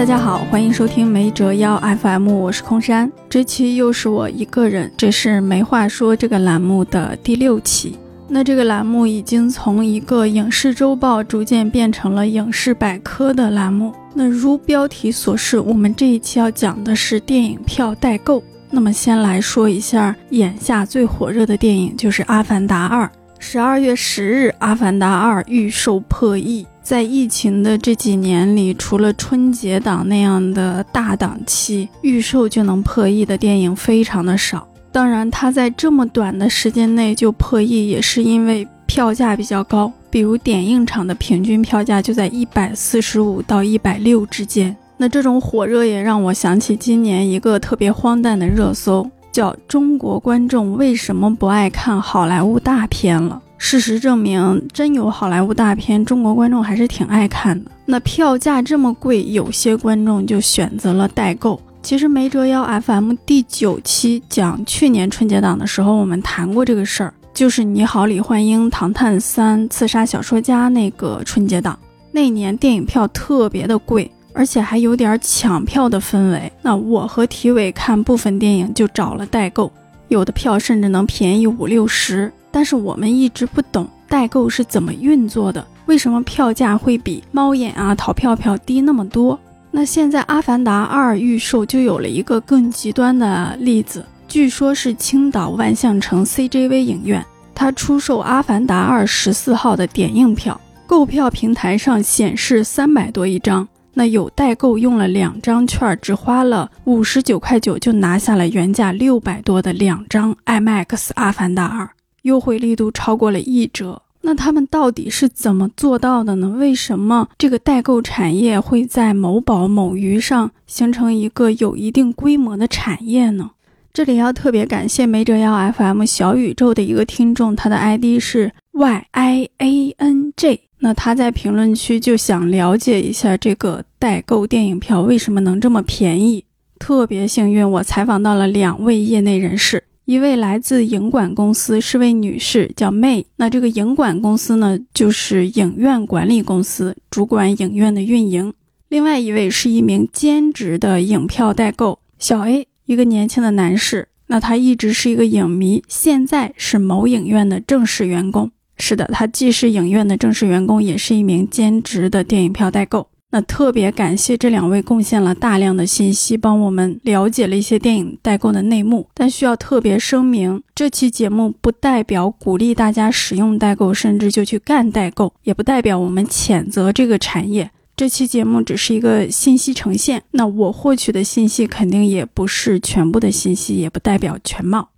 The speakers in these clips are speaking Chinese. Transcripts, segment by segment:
大家好，欢迎收听没折腰 FM，我是空山。这期又是我一个人，这是没话说这个栏目的第六期。那这个栏目已经从一个影视周报逐渐变成了影视百科的栏目。那如标题所示，我们这一期要讲的是电影票代购。那么先来说一下眼下最火热的电影，就是《阿凡达二》。十二月十日，《阿凡达二》预售破亿。在疫情的这几年里，除了春节档那样的大档期，预售就能破亿的电影非常的少。当然，它在这么短的时间内就破亿，也是因为票价比较高。比如点映场的平均票价就在一百四十五到一百六之间。那这种火热也让我想起今年一个特别荒诞的热搜，叫“中国观众为什么不爱看好莱坞大片了”。事实证明，真有好莱坞大片，中国观众还是挺爱看的。那票价这么贵，有些观众就选择了代购。其实没折腰 FM 第九期讲去年春节档的时候，我们谈过这个事儿，就是《你好，李焕英》《唐探三》《刺杀小说家》那个春节档，那年电影票特别的贵，而且还有点抢票的氛围。那我和体委看部分电影就找了代购，有的票甚至能便宜五六十。但是我们一直不懂代购是怎么运作的，为什么票价会比猫眼啊、淘票票低那么多？那现在《阿凡达二》预售就有了一个更极端的例子，据说是青岛万象城 CJV 影院，它出售《阿凡达二》十四号的点映票，购票平台上显示三百多一张，那有代购用了两张券，只花了五十九块九就拿下了原价六百多的两张 IMAX《阿凡达二》。优惠力度超过了一折，那他们到底是怎么做到的呢？为什么这个代购产业会在某宝、某鱼上形成一个有一定规模的产业呢？这里要特别感谢没折腰 FM 小宇宙的一个听众，他的 ID 是 Y I A N J，那他在评论区就想了解一下这个代购电影票为什么能这么便宜。特别幸运，我采访到了两位业内人士。一位来自影管公司是位女士，叫 May。那这个影管公司呢，就是影院管理公司，主管影院的运营。另外一位是一名兼职的影票代购，小 A，一个年轻的男士。那他一直是一个影迷，现在是某影院的正式员工。是的，他既是影院的正式员工，也是一名兼职的电影票代购。那特别感谢这两位贡献了大量的信息，帮我们了解了一些电影代购的内幕。但需要特别声明，这期节目不代表鼓励大家使用代购，甚至就去干代购，也不代表我们谴责这个产业。这期节目只是一个信息呈现，那我获取的信息肯定也不是全部的信息，也不代表全貌。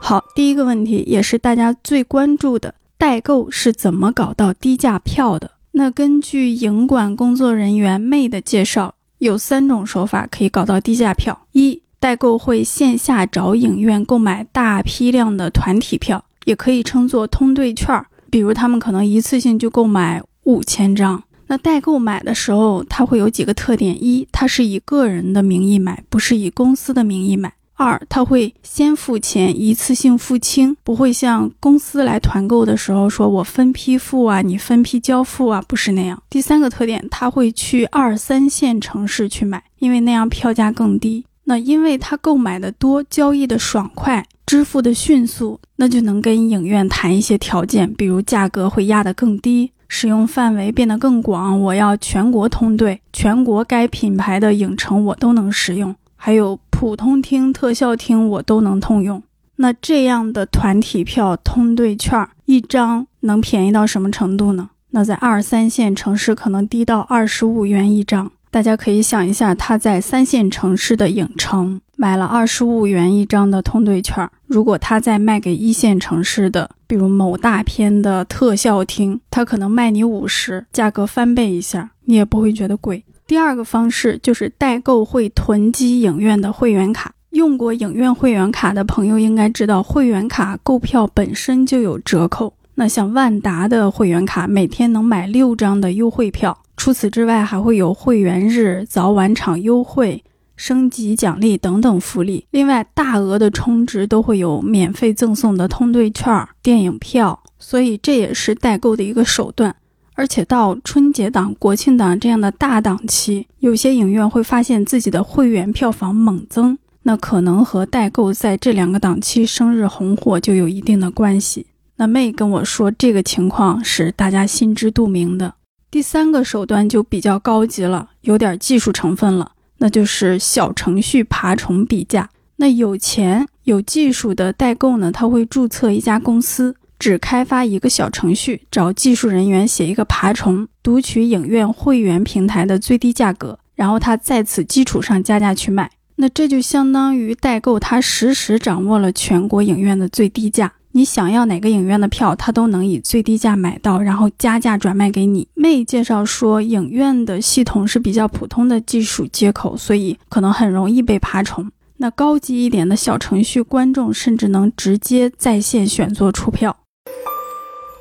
好，第一个问题也是大家最关注的，代购是怎么搞到低价票的？那根据影馆工作人员妹的介绍，有三种手法可以搞到低价票：一、代购会线下找影院购买大批量的团体票，也可以称作通兑券儿，比如他们可能一次性就购买五千张。那代购买的时候，它会有几个特点：一、它是以个人的名义买，不是以公司的名义买。二，他会先付钱，一次性付清，不会像公司来团购的时候说我分批付啊，你分批交付啊，不是那样。第三个特点，他会去二三线城市去买，因为那样票价更低。那因为他购买的多，交易的爽快，支付的迅速，那就能跟影院谈一些条件，比如价格会压得更低，使用范围变得更广，我要全国通兑，全国该品牌的影城我都能使用。还有普通厅、特效厅，我都能通用。那这样的团体票通兑券一张能便宜到什么程度呢？那在二三线城市可能低到二十五元一张。大家可以想一下，他在三线城市的影城买了二十五元一张的通兑券，如果他再卖给一线城市的，比如某大片的特效厅，他可能卖你五十，价格翻倍一下，你也不会觉得贵。第二个方式就是代购会囤积影院的会员卡。用过影院会员卡的朋友应该知道，会员卡购票本身就有折扣。那像万达的会员卡，每天能买六张的优惠票。除此之外，还会有会员日、早晚场优惠、升级奖励等等福利。另外，大额的充值都会有免费赠送的通兑券、电影票。所以这也是代购的一个手段。而且到春节档、国庆档这样的大档期，有些影院会发现自己的会员票房猛增，那可能和代购在这两个档期生日红火就有一定的关系。那妹跟我说，这个情况是大家心知肚明的。第三个手段就比较高级了，有点技术成分了，那就是小程序爬虫比价。那有钱有技术的代购呢，他会注册一家公司，只开发一个小程序，找技术人员写一个爬虫，读取影院会员平台的最低价格，然后他在此基础上加价去卖。那这就相当于代购，他实时掌握了全国影院的最低价。你想要哪个影院的票，他都能以最低价买到，然后加价转卖给你。妹介绍说，影院的系统是比较普通的技术接口，所以可能很容易被爬虫。那高级一点的小程序，观众甚至能直接在线选座出票。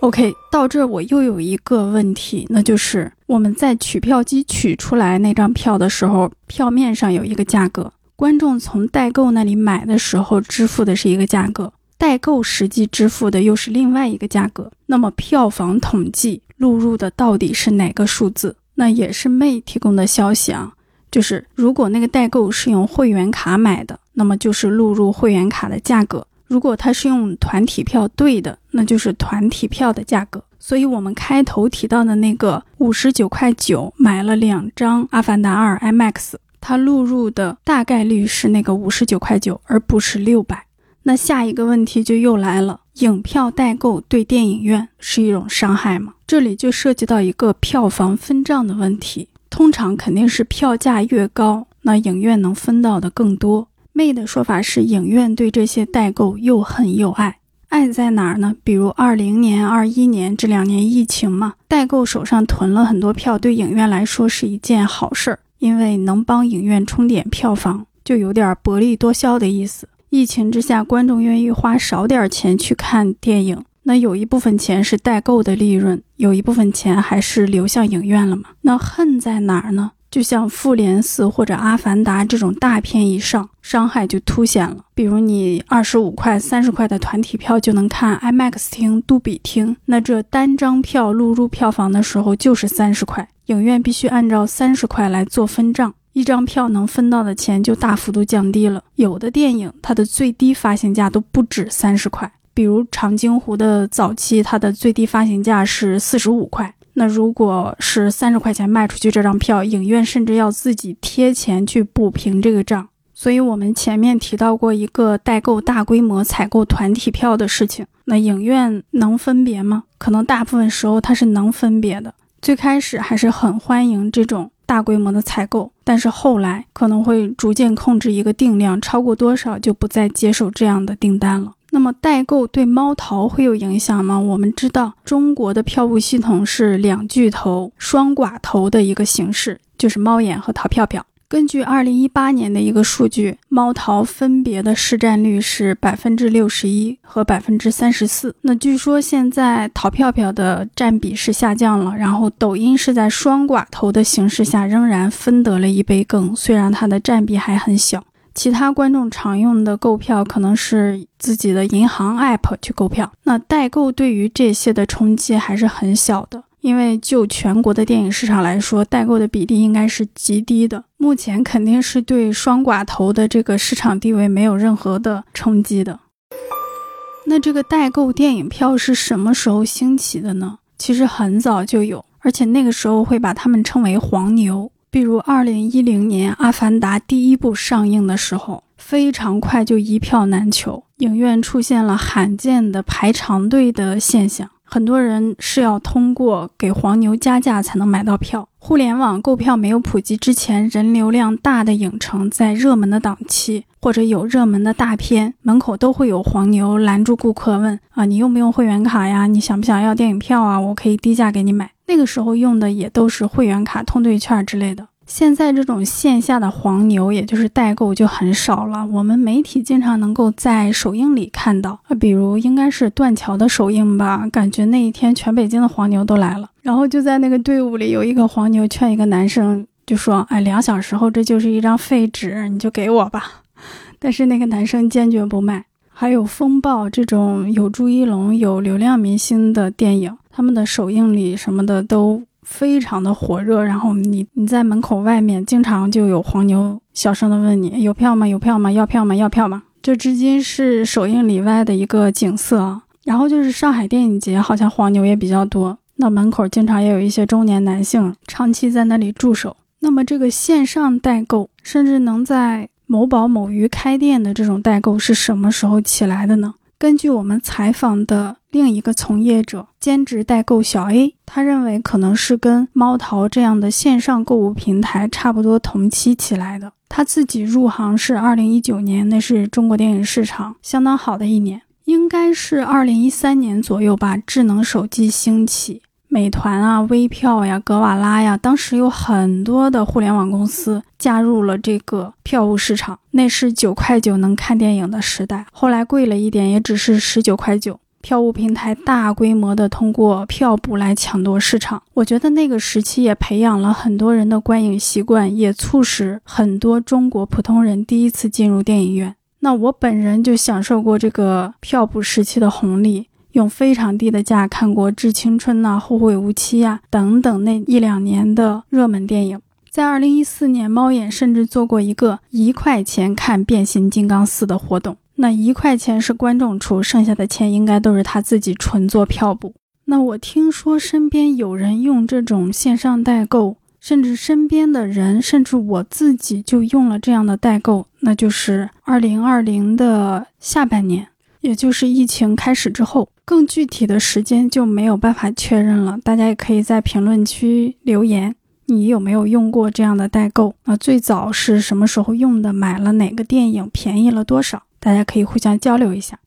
OK，到这我又有一个问题，那就是我们在取票机取出来那张票的时候，票面上有一个价格，观众从代购那里买的时候支付的是一个价格。代购实际支付的又是另外一个价格，那么票房统计录入的到底是哪个数字？那也是妹提供的消息啊，就是如果那个代购是用会员卡买的，那么就是录入会员卡的价格；如果他是用团体票兑的，那就是团体票的价格。所以，我们开头提到的那个五十九块九买了两张《阿凡达二》IMAX，它录入的大概率是那个五十九块九，而不是六百。那下一个问题就又来了：影票代购对电影院是一种伤害吗？这里就涉及到一个票房分账的问题。通常肯定是票价越高，那影院能分到的更多。妹的说法是，影院对这些代购又恨又爱。爱在哪儿呢？比如二零年、二一年这两年疫情嘛，代购手上囤了很多票，对影院来说是一件好事儿，因为能帮影院冲点票房，就有点薄利多销的意思。疫情之下，观众愿意花少点钱去看电影，那有一部分钱是代购的利润，有一部分钱还是流向影院了嘛？那恨在哪儿呢？就像《复联四》或者《阿凡达》这种大片一上，伤害就凸显了。比如你二十五块、三十块的团体票就能看 IMAX 厅、杜比厅，那这单张票录入票房的时候就是三十块，影院必须按照三十块来做分账。一张票能分到的钱就大幅度降低了。有的电影它的最低发行价都不止三十块，比如《长津湖》的早期，它的最低发行价是四十五块。那如果是三十块钱卖出去这张票，影院甚至要自己贴钱去补平这个账。所以，我们前面提到过一个代购大规模采购团体票的事情，那影院能分别吗？可能大部分时候它是能分别的。最开始还是很欢迎这种。大规模的采购，但是后来可能会逐渐控制一个定量，超过多少就不再接受这样的订单了。那么代购对猫淘会有影响吗？我们知道中国的票务系统是两巨头双寡头的一个形式，就是猫眼和淘票票。根据二零一八年的一个数据，猫淘分别的市占率是百分之六十一和百分之三十四。那据说现在淘票票的占比是下降了，然后抖音是在双寡头的形式下仍然分得了一杯羹，虽然它的占比还很小。其他观众常用的购票可能是自己的银行 app 去购票，那代购对于这些的冲击还是很小的。因为就全国的电影市场来说，代购的比例应该是极低的。目前肯定是对双寡头的这个市场地位没有任何的冲击的。那这个代购电影票是什么时候兴起的呢？其实很早就有，而且那个时候会把他们称为黄牛。比如二零一零年《阿凡达》第一部上映的时候，非常快就一票难求，影院出现了罕见的排长队的现象。很多人是要通过给黄牛加价才能买到票。互联网购票没有普及之前，人流量大的影城在热门的档期或者有热门的大片，门口都会有黄牛拦住顾客问：啊，你用不用会员卡呀？你想不想要电影票啊？我可以低价给你买。那个时候用的也都是会员卡、通兑券之类的。现在这种线下的黄牛，也就是代购就很少了。我们媒体经常能够在首映里看到，啊，比如应该是断桥的首映吧，感觉那一天全北京的黄牛都来了。然后就在那个队伍里，有一个黄牛劝一个男生，就说：“哎，两小时后这就是一张废纸，你就给我吧。”但是那个男生坚决不卖。还有《风暴》这种有朱一龙、有流量明星的电影，他们的首映礼什么的都非常的火热。然后你你在门口外面，经常就有黄牛小声的问你有票吗？有票吗？要票吗？要票吗？这至今是首映礼外的一个景色啊。然后就是上海电影节，好像黄牛也比较多。那门口经常也有一些中年男性长期在那里驻守。那么这个线上代购，甚至能在某宝、某鱼开店的这种代购是什么时候起来的呢？根据我们采访的另一个从业者，兼职代购小 A，他认为可能是跟猫淘这样的线上购物平台差不多同期起来的。他自己入行是二零一九年，那是中国电影市场相当好的一年。应该是二零一三年左右吧，智能手机兴起，美团啊、微票呀、格瓦拉呀，当时有很多的互联网公司加入了这个票务市场。那是九块九能看电影的时代，后来贵了一点，也只是十九块九。票务平台大规模的通过票补来抢夺市场，我觉得那个时期也培养了很多人的观影习惯，也促使很多中国普通人第一次进入电影院。那我本人就享受过这个票补时期的红利，用非常低的价看过《致青春》呐、《后会无期》呀等等那一两年的热门电影。在二零一四年，猫眼甚至做过一个一块钱看《变形金刚四》的活动，那一块钱是观众出，剩下的钱应该都是他自己纯做票补。那我听说身边有人用这种线上代购。甚至身边的人，甚至我自己就用了这样的代购，那就是二零二零的下半年，也就是疫情开始之后，更具体的时间就没有办法确认了。大家也可以在评论区留言，你有没有用过这样的代购？那最早是什么时候用的？买了哪个电影？便宜了多少？大家可以互相交流一下。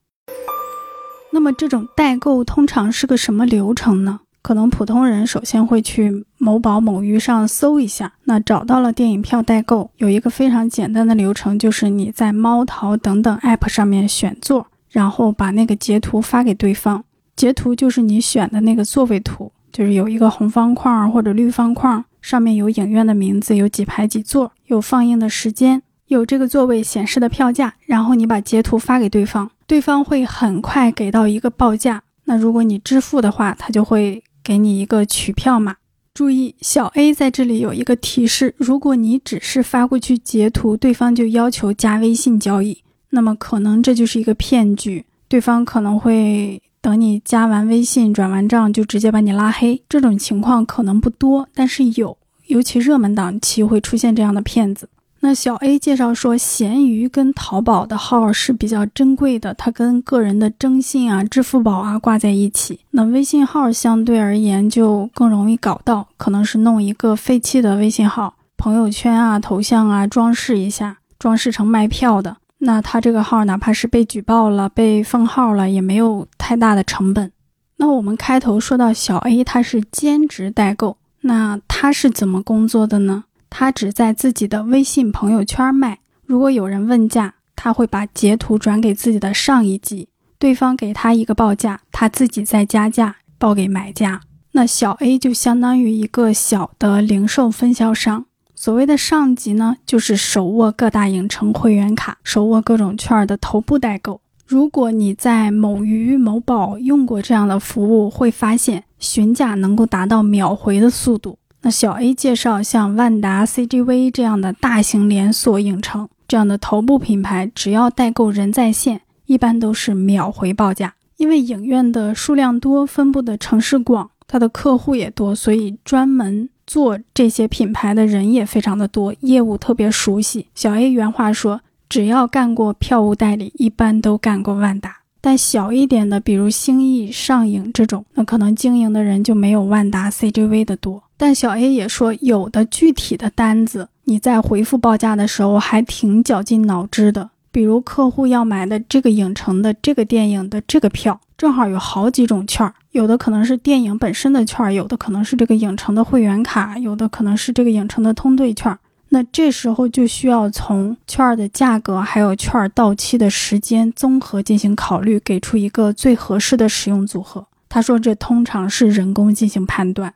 那么这种代购通常是个什么流程呢？可能普通人首先会去某宝、某鱼上搜一下，那找到了电影票代购，有一个非常简单的流程，就是你在猫淘等等 App 上面选座，然后把那个截图发给对方。截图就是你选的那个座位图，就是有一个红方框或者绿方框，上面有影院的名字，有几排几座，有放映的时间，有这个座位显示的票价，然后你把截图发给对方，对方会很快给到一个报价。那如果你支付的话，他就会。给你一个取票码，注意小 A 在这里有一个提示：如果你只是发过去截图，对方就要求加微信交易，那么可能这就是一个骗局。对方可能会等你加完微信、转完账就直接把你拉黑。这种情况可能不多，但是有，尤其热门档期会出现这样的骗子。那小 A 介绍说，闲鱼跟淘宝的号是比较珍贵的，它跟个人的征信啊、支付宝啊挂在一起。那微信号相对而言就更容易搞到，可能是弄一个废弃的微信号，朋友圈啊、头像啊装饰一下，装饰成卖票的。那他这个号哪怕是被举报了、被封号了，也没有太大的成本。那我们开头说到小 A 他是兼职代购，那他是怎么工作的呢？他只在自己的微信朋友圈卖。如果有人问价，他会把截图转给自己的上一级，对方给他一个报价，他自己再加价报给买家。那小 A 就相当于一个小的零售分销商。所谓的上级呢，就是手握各大影城会员卡、手握各种券的头部代购。如果你在某鱼、某宝用过这样的服务，会发现询价能够达到秒回的速度。那小 A 介绍，像万达、CGV 这样的大型连锁影城，这样的头部品牌，只要代购人在线，一般都是秒回报价。因为影院的数量多，分布的城市广，它的客户也多，所以专门做这些品牌的人也非常的多，业务特别熟悉。小 A 原话说，只要干过票务代理，一般都干过万达。但小一点的，比如星艺、上影这种，那可能经营的人就没有万达、CGV 的多。但小 A 也说，有的具体的单子，你在回复报价的时候还挺绞尽脑汁的。比如客户要买的这个影城的这个电影的这个票，正好有好几种券儿，有的可能是电影本身的券儿，有的可能是这个影城的会员卡，有的可能是这个影城的通兑券儿。那这时候就需要从券儿的价格还有券儿到期的时间综合进行考虑，给出一个最合适的使用组合。他说，这通常是人工进行判断。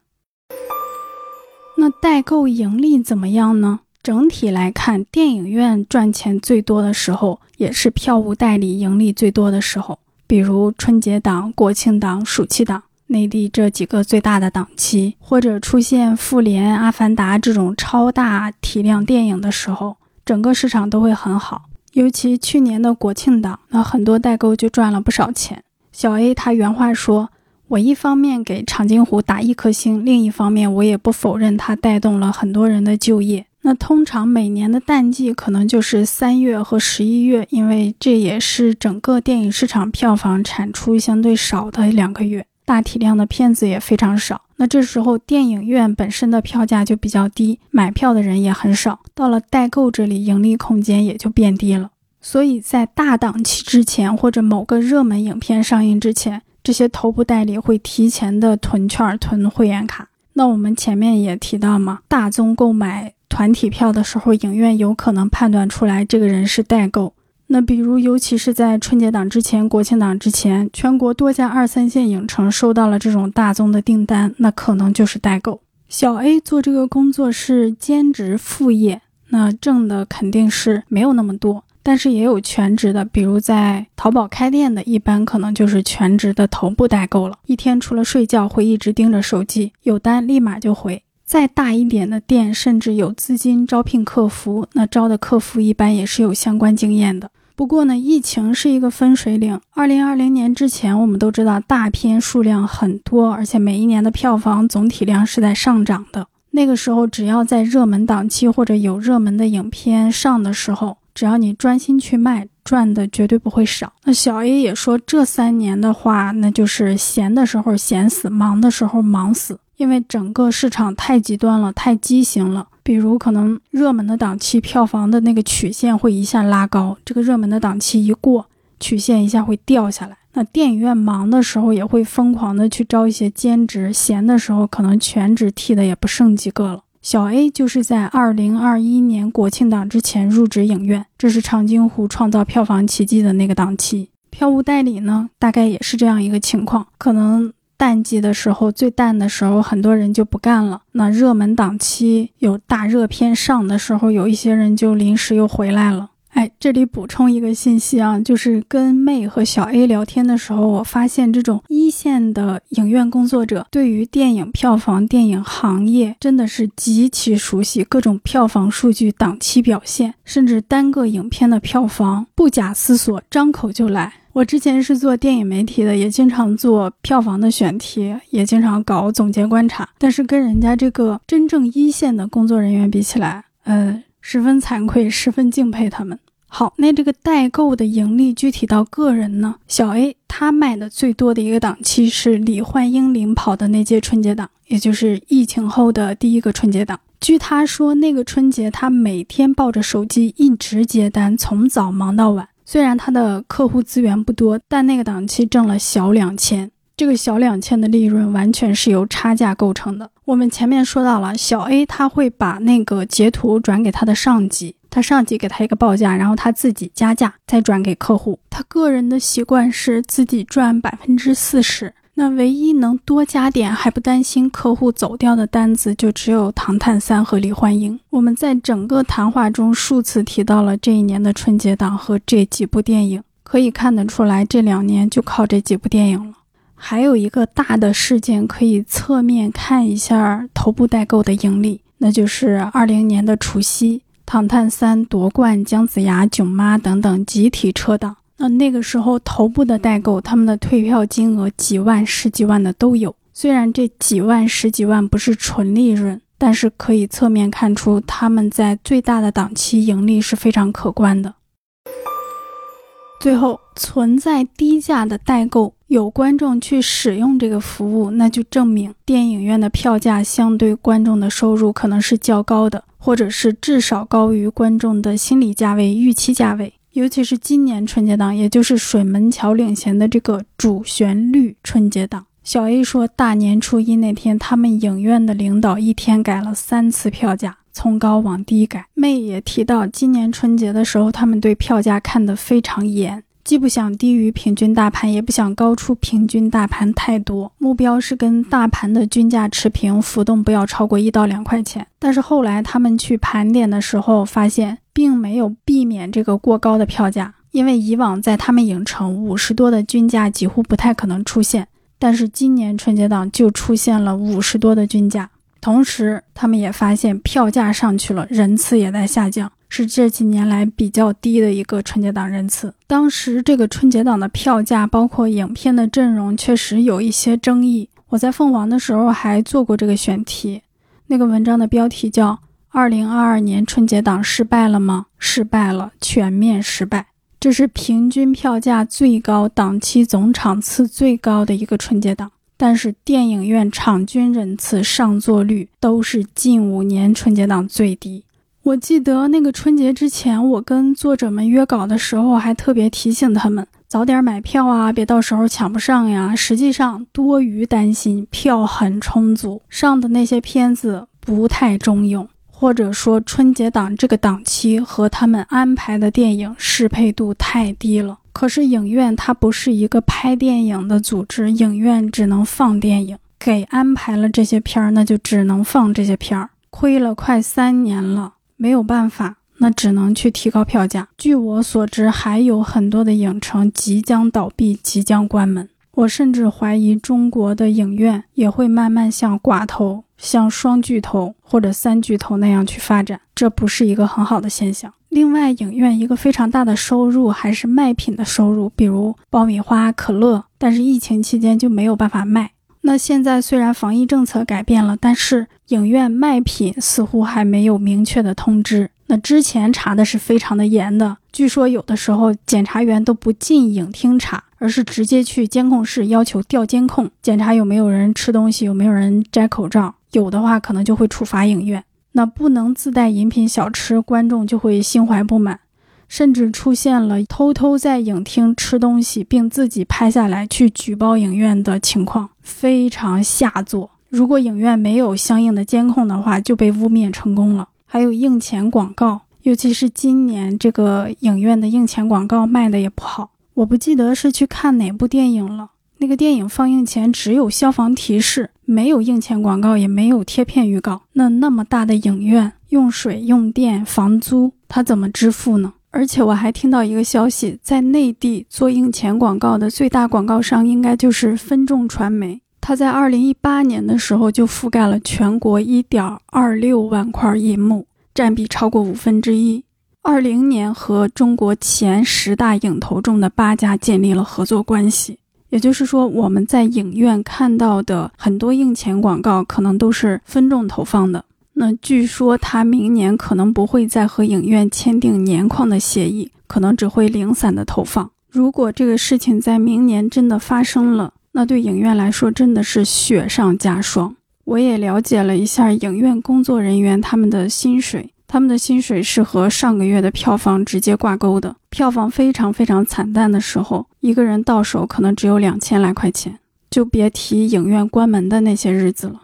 那代购盈利怎么样呢？整体来看，电影院赚钱最多的时候，也是票务代理盈利最多的时候。比如春节档、国庆档、暑期档，内地这几个最大的档期，或者出现《复联》《阿凡达》这种超大体量电影的时候，整个市场都会很好。尤其去年的国庆档，那很多代购就赚了不少钱。小 A 他原话说：“我一方面给长津湖打一颗星，另一方面我也不否认它带动了很多人的就业。”那通常每年的淡季可能就是三月和十一月，因为这也是整个电影市场票房产出相对少的两个月。大体量的片子也非常少，那这时候电影院本身的票价就比较低，买票的人也很少，到了代购这里，盈利空间也就变低了。所以在大档期之前，或者某个热门影片上映之前，这些头部代理会提前的囤券、囤会员卡。那我们前面也提到嘛，大宗购买团体票的时候，影院有可能判断出来这个人是代购。那比如，尤其是在春节档之前、国庆档之前，全国多家二三线影城收到了这种大宗的订单，那可能就是代购。小 A 做这个工作是兼职副业，那挣的肯定是没有那么多，但是也有全职的，比如在淘宝开店的，一般可能就是全职的头部代购了。一天除了睡觉，会一直盯着手机，有单立马就回。再大一点的店，甚至有资金招聘客服，那招的客服一般也是有相关经验的。不过呢，疫情是一个分水岭。二零二零年之前，我们都知道大片数量很多，而且每一年的票房总体量是在上涨的。那个时候，只要在热门档期或者有热门的影片上的时候，只要你专心去卖，赚的绝对不会少。那小 A 也说，这三年的话，那就是闲的时候闲死，忙的时候忙死，因为整个市场太极端了，太畸形了。比如，可能热门的档期票房的那个曲线会一下拉高，这个热门的档期一过，曲线一下会掉下来。那电影院忙的时候，也会疯狂的去招一些兼职；闲的时候，可能全职替的也不剩几个了。小 A 就是在二零二一年国庆档之前入职影院，这是长津湖创造票房奇迹的那个档期。票务代理呢，大概也是这样一个情况，可能。淡季的时候，最淡的时候，很多人就不干了。那热门档期有大热片上的时候，有一些人就临时又回来了。哎，这里补充一个信息啊，就是跟妹和小 A 聊天的时候，我发现这种一线的影院工作者对于电影票房、电影行业真的是极其熟悉，各种票房数据、档期表现，甚至单个影片的票房，不假思索，张口就来。我之前是做电影媒体的，也经常做票房的选题，也经常搞总结观察。但是跟人家这个真正一线的工作人员比起来，呃，十分惭愧，十分敬佩他们。好，那这个代购的盈利具体到个人呢？小 A 他卖的最多的一个档期是李焕英领跑的那届春节档，也就是疫情后的第一个春节档。据他说，那个春节他每天抱着手机一直接单，从早忙到晚。虽然他的客户资源不多，但那个档期挣了小两千。这个小两千的利润完全是由差价构成的。我们前面说到了，小 A 他会把那个截图转给他的上级，他上级给他一个报价，然后他自己加价再转给客户。他个人的习惯是自己赚百分之四十。那唯一能多加点还不担心客户走掉的单子，就只有《唐探三》和《李焕英》。我们在整个谈话中数次提到了这一年的春节档和这几部电影，可以看得出来，这两年就靠这几部电影了。还有一个大的事件可以侧面看一下头部代购的盈利，那就是二零年的除夕，《唐探三》夺冠，姜子牙、囧妈等等集体撤档。那那个时候，头部的代购，他们的退票金额几万、十几万的都有。虽然这几万、十几万不是纯利润，但是可以侧面看出他们在最大的档期盈利是非常可观的。最后，存在低价的代购，有观众去使用这个服务，那就证明电影院的票价相对观众的收入可能是较高的，或者是至少高于观众的心理价位、预期价位。尤其是今年春节档，也就是水门桥领衔的这个主旋律春节档。小 A 说，大年初一那天，他们影院的领导一天改了三次票价，从高往低改。妹也提到，今年春节的时候，他们对票价看得非常严，既不想低于平均大盘，也不想高出平均大盘太多，目标是跟大盘的均价持平，浮动不要超过一到两块钱。但是后来他们去盘点的时候，发现。并没有避免这个过高的票价，因为以往在他们影城五十多的均价几乎不太可能出现，但是今年春节档就出现了五十多的均价，同时他们也发现票价上去了，人次也在下降，是这几年来比较低的一个春节档人次。当时这个春节档的票价，包括影片的阵容，确实有一些争议。我在凤凰的时候还做过这个选题，那个文章的标题叫《二零二二年春节档失败了吗？失败了，全面失败》。这是平均票价最高、档期总场次最高的一个春节档，但是电影院场均人次、上座率都是近五年春节档最低。我记得那个春节之前，我跟作者们约稿的时候，还特别提醒他们早点买票啊，别到时候抢不上呀。实际上多余担心，票很充足，上的那些片子不太中用。或者说春节档这个档期和他们安排的电影适配度太低了。可是影院它不是一个拍电影的组织，影院只能放电影，给安排了这些片儿，那就只能放这些片儿。亏了快三年了，没有办法，那只能去提高票价。据我所知，还有很多的影城即将倒闭，即将关门。我甚至怀疑中国的影院也会慢慢像寡头、像双巨头或者三巨头那样去发展，这不是一个很好的现象。另外，影院一个非常大的收入还是卖品的收入，比如爆米花、可乐，但是疫情期间就没有办法卖。那现在虽然防疫政策改变了，但是影院卖品似乎还没有明确的通知。那之前查的是非常的严的，据说有的时候检察员都不进影厅查，而是直接去监控室要求调监控，检查有没有人吃东西，有没有人摘口罩，有的话可能就会处罚影院。那不能自带饮品小吃，观众就会心怀不满，甚至出现了偷偷在影厅吃东西并自己拍下来去举报影院的情况，非常下作。如果影院没有相应的监控的话，就被污蔑成功了。还有映前广告，尤其是今年这个影院的映前广告卖的也不好。我不记得是去看哪部电影了，那个电影放映前只有消防提示，没有映前广告，也没有贴片预告。那那么大的影院，用水、用电、房租，他怎么支付呢？而且我还听到一个消息，在内地做映前广告的最大广告商应该就是分众传媒。它在二零一八年的时候就覆盖了全国一点二六万块银幕，占比超过五分之一。二零年和中国前十大影投中的八家建立了合作关系，也就是说，我们在影院看到的很多硬钱广告可能都是分众投放的。那据说他明年可能不会再和影院签订年框的协议，可能只会零散的投放。如果这个事情在明年真的发生了，那对影院来说真的是雪上加霜。我也了解了一下影院工作人员他们的薪水，他们的薪水是和上个月的票房直接挂钩的。票房非常非常惨淡的时候，一个人到手可能只有两千来块钱，就别提影院关门的那些日子了。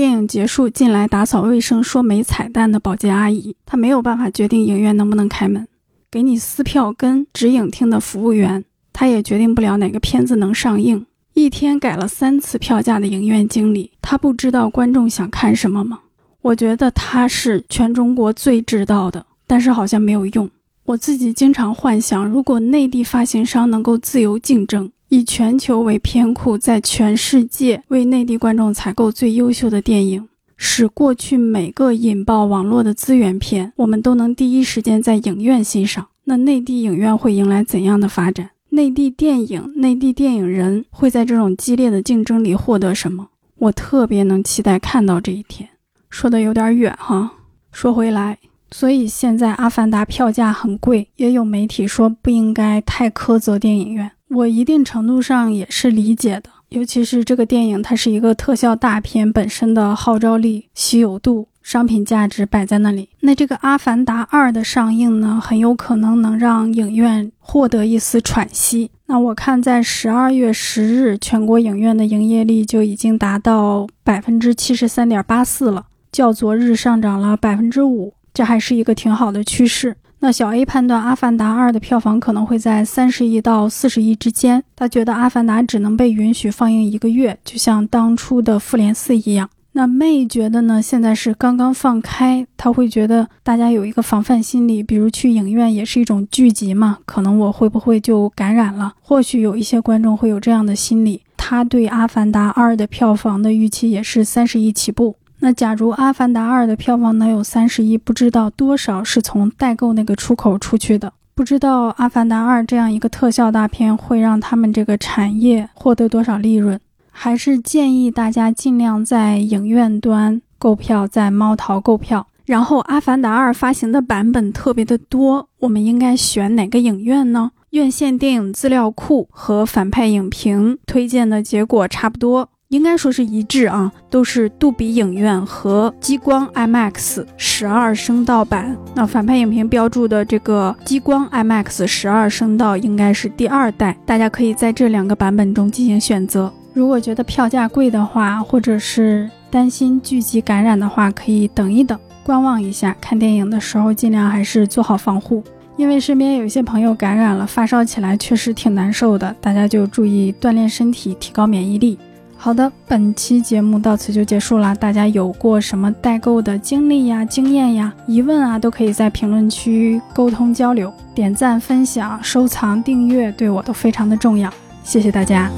电影结束进来打扫卫生说没彩蛋的保洁阿姨，她没有办法决定影院能不能开门。给你撕票跟指影厅的服务员，他也决定不了哪个片子能上映。一天改了三次票价的影院经理，他不知道观众想看什么吗？我觉得他是全中国最知道的，但是好像没有用。我自己经常幻想，如果内地发行商能够自由竞争，以全球为片库，在全世界为内地观众采购最优秀的电影，使过去每个引爆网络的资源片，我们都能第一时间在影院欣赏，那内地影院会迎来怎样的发展？内地电影、内地电影人会在这种激烈的竞争里获得什么？我特别能期待看到这一天。说的有点远哈，说回来，所以现在《阿凡达》票价很贵，也有媒体说不应该太苛责电影院。我一定程度上也是理解的，尤其是这个电影，它是一个特效大片，本身的号召力、稀有度。商品价值摆在那里，那这个《阿凡达二》的上映呢，很有可能能让影院获得一丝喘息。那我看在十二月十日，全国影院的营业力就已经达到百分之七十三点八四了，较昨日上涨了百分之五，这还是一个挺好的趋势。那小 A 判断，《阿凡达二》的票房可能会在三十亿到四十亿之间。他觉得，《阿凡达》只能被允许放映一个月，就像当初的《复联四》一样。那妹觉得呢？现在是刚刚放开，她会觉得大家有一个防范心理，比如去影院也是一种聚集嘛，可能我会不会就感染了？或许有一些观众会有这样的心理。他对《阿凡达二》的票房的预期也是三十亿起步。那假如《阿凡达二》的票房能有三十亿，不知道多少是从代购那个出口出去的。不知道《阿凡达二》这样一个特效大片会让他们这个产业获得多少利润？还是建议大家尽量在影院端购票，在猫淘购票。然后，《阿凡达二》发行的版本特别的多，我们应该选哪个影院呢？院线电影资料库和反派影评推荐的结果差不多。应该说是一致啊，都是杜比影院和激光 IMAX 十二声道版。那反派影评标注的这个激光 IMAX 十二声道应该是第二代，大家可以在这两个版本中进行选择。如果觉得票价贵的话，或者是担心聚集感染的话，可以等一等，观望一下。看电影的时候尽量还是做好防护，因为身边有一些朋友感染了，发烧起来确实挺难受的，大家就注意锻炼身体，提高免疫力。好的，本期节目到此就结束了。大家有过什么代购的经历呀、经验呀、疑问啊，都可以在评论区沟通交流。点赞、分享、收藏、订阅对我都非常的重要，谢谢大家。